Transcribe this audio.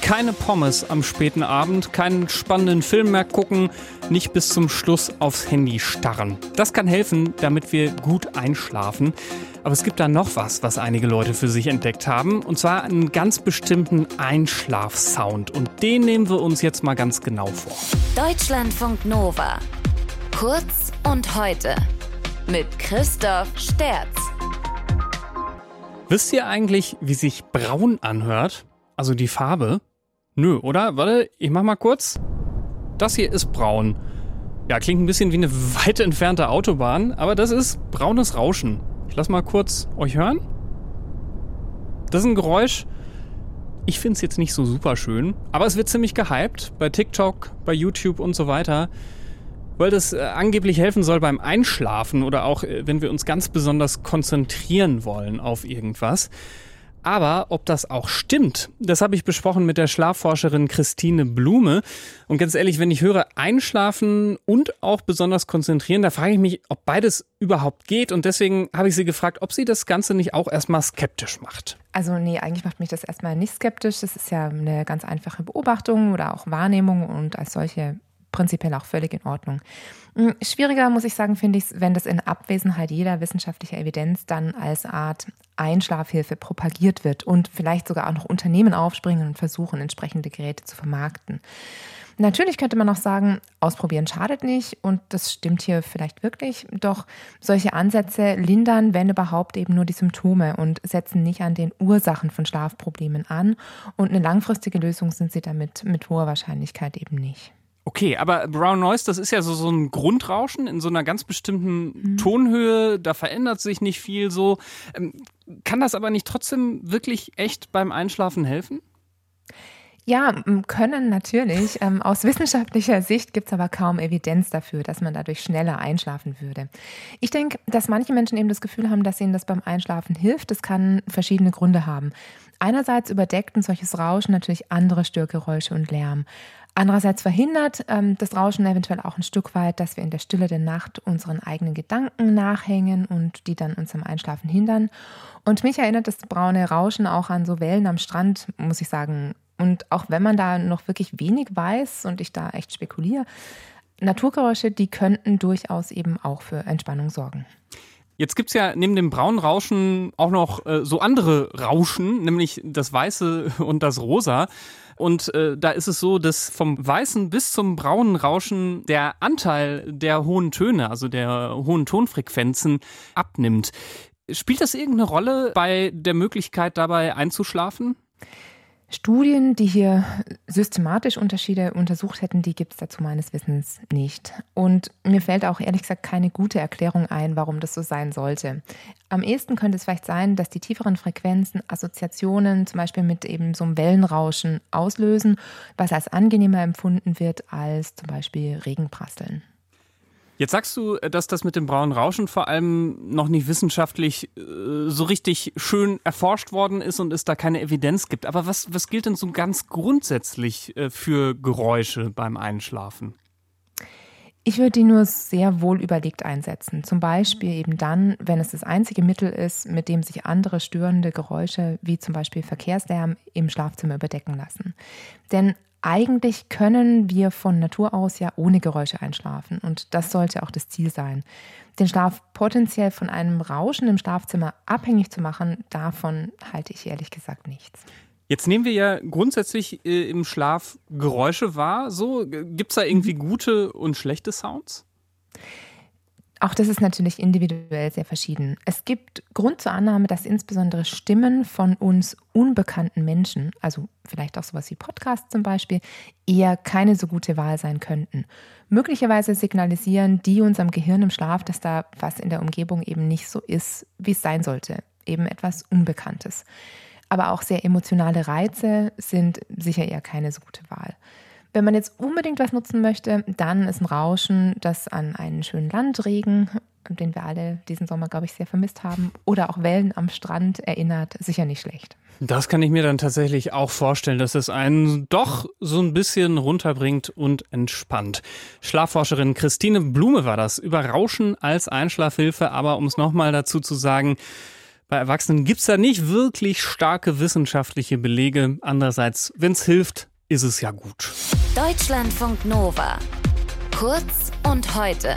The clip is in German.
keine Pommes am späten Abend, keinen spannenden Film mehr gucken, nicht bis zum Schluss aufs Handy starren. Das kann helfen, damit wir gut einschlafen. Aber es gibt da noch was, was einige Leute für sich entdeckt haben. Und zwar einen ganz bestimmten Einschlafsound. Und den nehmen wir uns jetzt mal ganz genau vor. Deutschlandfunk Nova. Kurz und heute. Mit Christoph Sterz. Wisst ihr eigentlich, wie sich braun anhört? Also die Farbe? Nö, oder? Warte, ich mach mal kurz. Das hier ist braun. Ja, klingt ein bisschen wie eine weit entfernte Autobahn, aber das ist braunes Rauschen. Ich lass mal kurz euch hören. Das ist ein Geräusch. Ich finde es jetzt nicht so super schön, aber es wird ziemlich gehypt bei TikTok, bei YouTube und so weiter, weil das äh, angeblich helfen soll beim Einschlafen oder auch äh, wenn wir uns ganz besonders konzentrieren wollen auf irgendwas. Aber ob das auch stimmt, das habe ich besprochen mit der Schlafforscherin Christine Blume. Und ganz ehrlich, wenn ich höre einschlafen und auch besonders konzentrieren, da frage ich mich, ob beides überhaupt geht. Und deswegen habe ich sie gefragt, ob sie das Ganze nicht auch erstmal skeptisch macht. Also nee, eigentlich macht mich das erstmal nicht skeptisch. Das ist ja eine ganz einfache Beobachtung oder auch Wahrnehmung und als solche prinzipiell auch völlig in Ordnung. Hm, schwieriger, muss ich sagen, finde ich es, wenn das in Abwesenheit jeder wissenschaftlicher Evidenz dann als Art Einschlafhilfe propagiert wird und vielleicht sogar auch noch Unternehmen aufspringen und versuchen, entsprechende Geräte zu vermarkten. Natürlich könnte man auch sagen, ausprobieren schadet nicht und das stimmt hier vielleicht wirklich. Doch solche Ansätze lindern, wenn überhaupt, eben nur die Symptome und setzen nicht an den Ursachen von Schlafproblemen an. Und eine langfristige Lösung sind sie damit mit hoher Wahrscheinlichkeit eben nicht. Okay, aber Brown Noise, das ist ja so, so ein Grundrauschen in so einer ganz bestimmten mhm. Tonhöhe, da verändert sich nicht viel so. Ähm, kann das aber nicht trotzdem wirklich echt beim Einschlafen helfen? Ja, können natürlich. Ähm, aus wissenschaftlicher Sicht gibt es aber kaum Evidenz dafür, dass man dadurch schneller einschlafen würde. Ich denke, dass manche Menschen eben das Gefühl haben, dass ihnen das beim Einschlafen hilft. Das kann verschiedene Gründe haben. Einerseits überdeckt ein solches Rauschen natürlich andere Störgeräusche und Lärm. Andererseits verhindert ähm, das Rauschen eventuell auch ein Stück weit, dass wir in der Stille der Nacht unseren eigenen Gedanken nachhängen und die dann uns am Einschlafen hindern. Und mich erinnert das braune Rauschen auch an so Wellen am Strand, muss ich sagen. Und auch wenn man da noch wirklich wenig weiß und ich da echt spekuliere, Naturgeräusche, die könnten durchaus eben auch für Entspannung sorgen. Jetzt gibt's ja neben dem braunen Rauschen auch noch äh, so andere Rauschen, nämlich das Weiße und das Rosa. Und äh, da ist es so, dass vom weißen bis zum braunen Rauschen der Anteil der hohen Töne, also der hohen Tonfrequenzen, abnimmt. Spielt das irgendeine Rolle bei der Möglichkeit dabei einzuschlafen? Studien, die hier systematisch Unterschiede untersucht hätten, die gibt es dazu meines Wissens nicht. Und mir fällt auch ehrlich gesagt keine gute Erklärung ein, warum das so sein sollte. Am ehesten könnte es vielleicht sein, dass die tieferen Frequenzen Assoziationen zum Beispiel mit eben so einem Wellenrauschen auslösen, was als angenehmer empfunden wird als zum Beispiel Regenprasseln. Jetzt sagst du, äh, dass das mit dem braunen Rauschen vor allem noch nicht wissenschaftlich äh, so richtig schön erforscht worden ist und es da keine Evidenz gibt. Aber was, was gilt denn so ganz grundsätzlich äh, für Geräusche beim Einschlafen? Ich würde die nur sehr wohl überlegt einsetzen. Zum Beispiel eben dann, wenn es das einzige Mittel ist, mit dem sich andere störende Geräusche wie zum Beispiel Verkehrslärm im Schlafzimmer überdecken lassen. Denn eigentlich können wir von Natur aus ja ohne Geräusche einschlafen und das sollte auch das Ziel sein. Den Schlaf potenziell von einem Rauschen im Schlafzimmer abhängig zu machen, davon halte ich ehrlich gesagt nichts. Jetzt nehmen wir ja grundsätzlich äh, im Schlaf Geräusche wahr. So, gibt es da irgendwie gute und schlechte Sounds? Auch das ist natürlich individuell sehr verschieden. Es gibt Grund zur Annahme, dass insbesondere Stimmen von uns unbekannten Menschen, also vielleicht auch sowas wie Podcasts zum Beispiel, eher keine so gute Wahl sein könnten. Möglicherweise signalisieren die unserem Gehirn im Schlaf, dass da was in der Umgebung eben nicht so ist, wie es sein sollte. Eben etwas Unbekanntes. Aber auch sehr emotionale Reize sind sicher eher keine so gute Wahl. Wenn man jetzt unbedingt was nutzen möchte, dann ist ein Rauschen, das an einen schönen Landregen, den wir alle diesen Sommer, glaube ich, sehr vermisst haben, oder auch Wellen am Strand erinnert, sicher nicht schlecht. Das kann ich mir dann tatsächlich auch vorstellen, dass es einen doch so ein bisschen runterbringt und entspannt. Schlafforscherin Christine Blume war das über Rauschen als Einschlafhilfe, aber um es nochmal dazu zu sagen, Bei Erwachsenen gibt's da nicht wirklich starke wissenschaftliche Belege. Andererseits, wenn's hilft, ist es ja gut. Deutschlandfunk Nova. Kurz und heute.